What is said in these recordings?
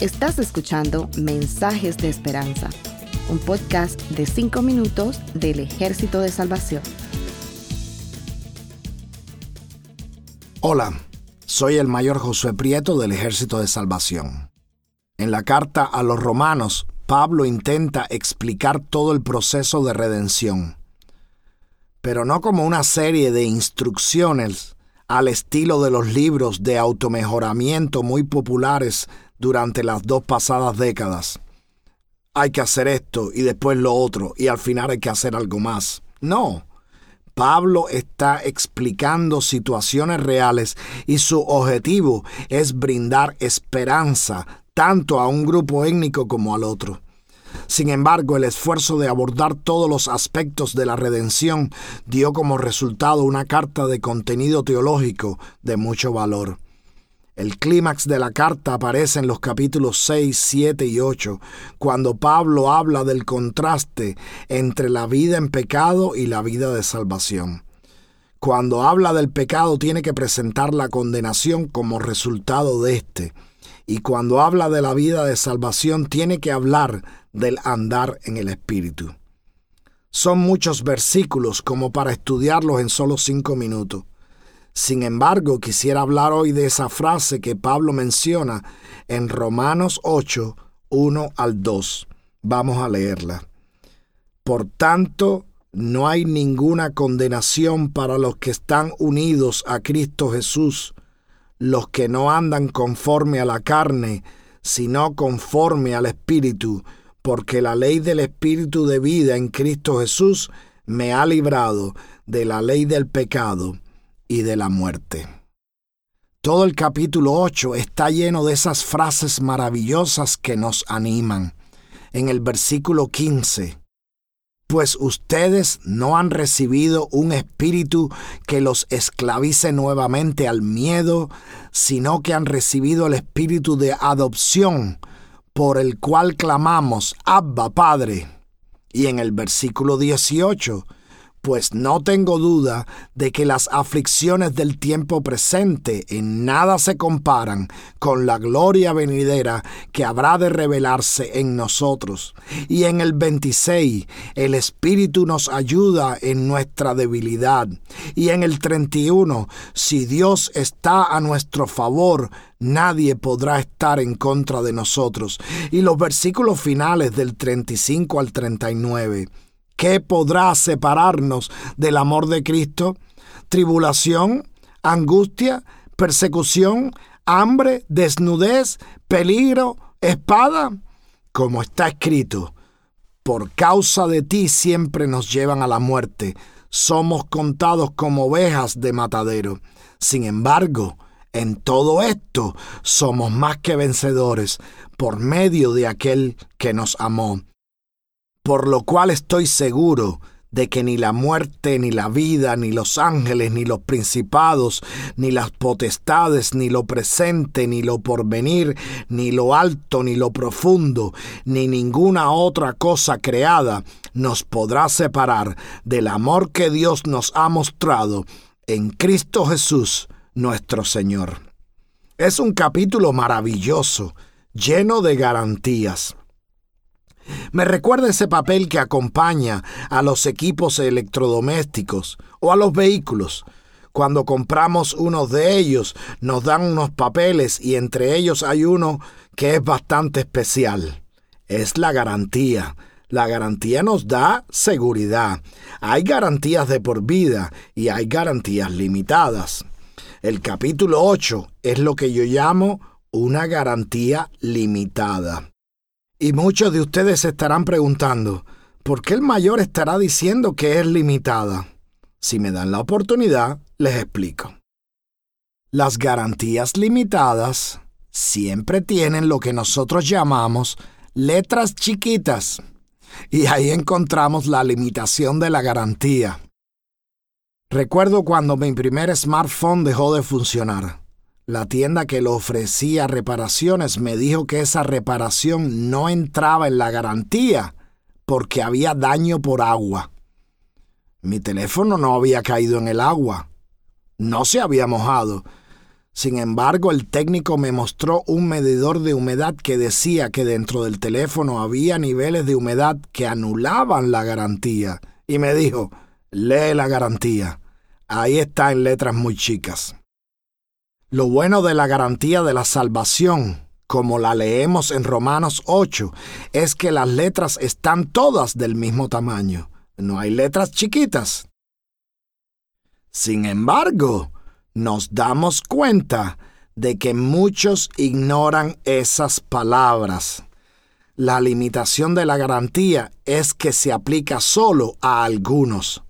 Estás escuchando Mensajes de Esperanza, un podcast de 5 minutos del Ejército de Salvación. Hola, soy el mayor Josué Prieto del Ejército de Salvación. En la carta a los romanos, Pablo intenta explicar todo el proceso de redención, pero no como una serie de instrucciones al estilo de los libros de automejoramiento muy populares durante las dos pasadas décadas. Hay que hacer esto y después lo otro y al final hay que hacer algo más. No. Pablo está explicando situaciones reales y su objetivo es brindar esperanza tanto a un grupo étnico como al otro. Sin embargo, el esfuerzo de abordar todos los aspectos de la redención dio como resultado una carta de contenido teológico de mucho valor. El clímax de la carta aparece en los capítulos 6, 7 y 8, cuando Pablo habla del contraste entre la vida en pecado y la vida de salvación. Cuando habla del pecado tiene que presentar la condenación como resultado de éste, y cuando habla de la vida de salvación tiene que hablar del andar en el Espíritu. Son muchos versículos como para estudiarlos en solo cinco minutos. Sin embargo, quisiera hablar hoy de esa frase que Pablo menciona en Romanos 8, 1 al 2. Vamos a leerla. Por tanto, no hay ninguna condenación para los que están unidos a Cristo Jesús, los que no andan conforme a la carne, sino conforme al Espíritu, porque la ley del Espíritu de vida en Cristo Jesús me ha librado de la ley del pecado y de la muerte. Todo el capítulo 8 está lleno de esas frases maravillosas que nos animan. En el versículo 15, pues ustedes no han recibido un espíritu que los esclavice nuevamente al miedo, sino que han recibido el espíritu de adopción, por el cual clamamos, Abba Padre. Y en el versículo 18, pues no tengo duda de que las aflicciones del tiempo presente en nada se comparan con la gloria venidera que habrá de revelarse en nosotros. Y en el 26, el Espíritu nos ayuda en nuestra debilidad. Y en el 31, si Dios está a nuestro favor, nadie podrá estar en contra de nosotros. Y los versículos finales del 35 al 39 ¿Qué podrá separarnos del amor de Cristo? Tribulación, angustia, persecución, hambre, desnudez, peligro, espada. Como está escrito, por causa de ti siempre nos llevan a la muerte. Somos contados como ovejas de matadero. Sin embargo, en todo esto somos más que vencedores por medio de aquel que nos amó por lo cual estoy seguro de que ni la muerte, ni la vida, ni los ángeles, ni los principados, ni las potestades, ni lo presente, ni lo porvenir, ni lo alto, ni lo profundo, ni ninguna otra cosa creada nos podrá separar del amor que Dios nos ha mostrado en Cristo Jesús, nuestro Señor. Es un capítulo maravilloso, lleno de garantías. Me recuerda ese papel que acompaña a los equipos electrodomésticos o a los vehículos. Cuando compramos uno de ellos, nos dan unos papeles y entre ellos hay uno que es bastante especial. Es la garantía. La garantía nos da seguridad. Hay garantías de por vida y hay garantías limitadas. El capítulo 8 es lo que yo llamo una garantía limitada. Y muchos de ustedes se estarán preguntando, ¿por qué el mayor estará diciendo que es limitada? Si me dan la oportunidad, les explico. Las garantías limitadas siempre tienen lo que nosotros llamamos letras chiquitas. Y ahí encontramos la limitación de la garantía. Recuerdo cuando mi primer smartphone dejó de funcionar. La tienda que lo ofrecía reparaciones me dijo que esa reparación no entraba en la garantía porque había daño por agua. Mi teléfono no había caído en el agua. No se había mojado. Sin embargo, el técnico me mostró un medidor de humedad que decía que dentro del teléfono había niveles de humedad que anulaban la garantía. Y me dijo, lee la garantía. Ahí está en letras muy chicas. Lo bueno de la garantía de la salvación, como la leemos en Romanos 8, es que las letras están todas del mismo tamaño. No hay letras chiquitas. Sin embargo, nos damos cuenta de que muchos ignoran esas palabras. La limitación de la garantía es que se aplica solo a algunos,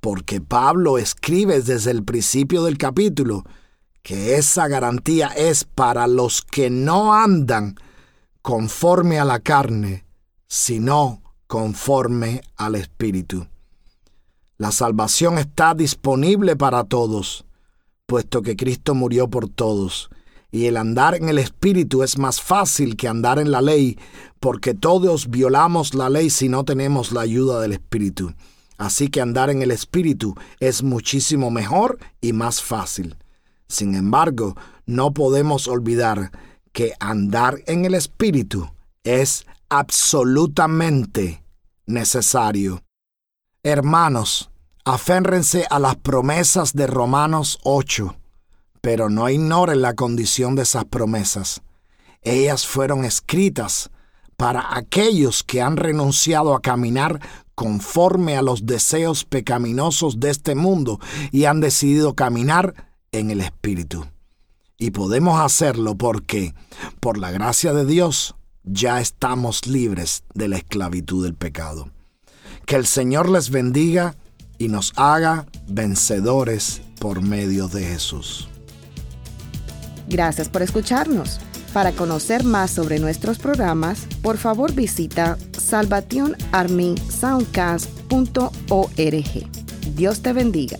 porque Pablo escribe desde el principio del capítulo que esa garantía es para los que no andan conforme a la carne, sino conforme al Espíritu. La salvación está disponible para todos puesto que Cristo murió por todos. Y el andar en el Espíritu es más fácil que andar en la ley, porque todos violamos la ley si no tenemos la ayuda del Espíritu. Así que andar en el Espíritu es muchísimo mejor y más fácil. Sin embargo, no podemos olvidar que andar en el Espíritu es absolutamente necesario. Hermanos, Aférrense a las promesas de Romanos 8, pero no ignoren la condición de esas promesas. Ellas fueron escritas para aquellos que han renunciado a caminar conforme a los deseos pecaminosos de este mundo y han decidido caminar en el Espíritu. Y podemos hacerlo porque, por la gracia de Dios, ya estamos libres de la esclavitud del pecado. Que el Señor les bendiga y nos haga vencedores por medio de Jesús. Gracias por escucharnos. Para conocer más sobre nuestros programas, por favor visita salvationarmysoundcast.org. Dios te bendiga.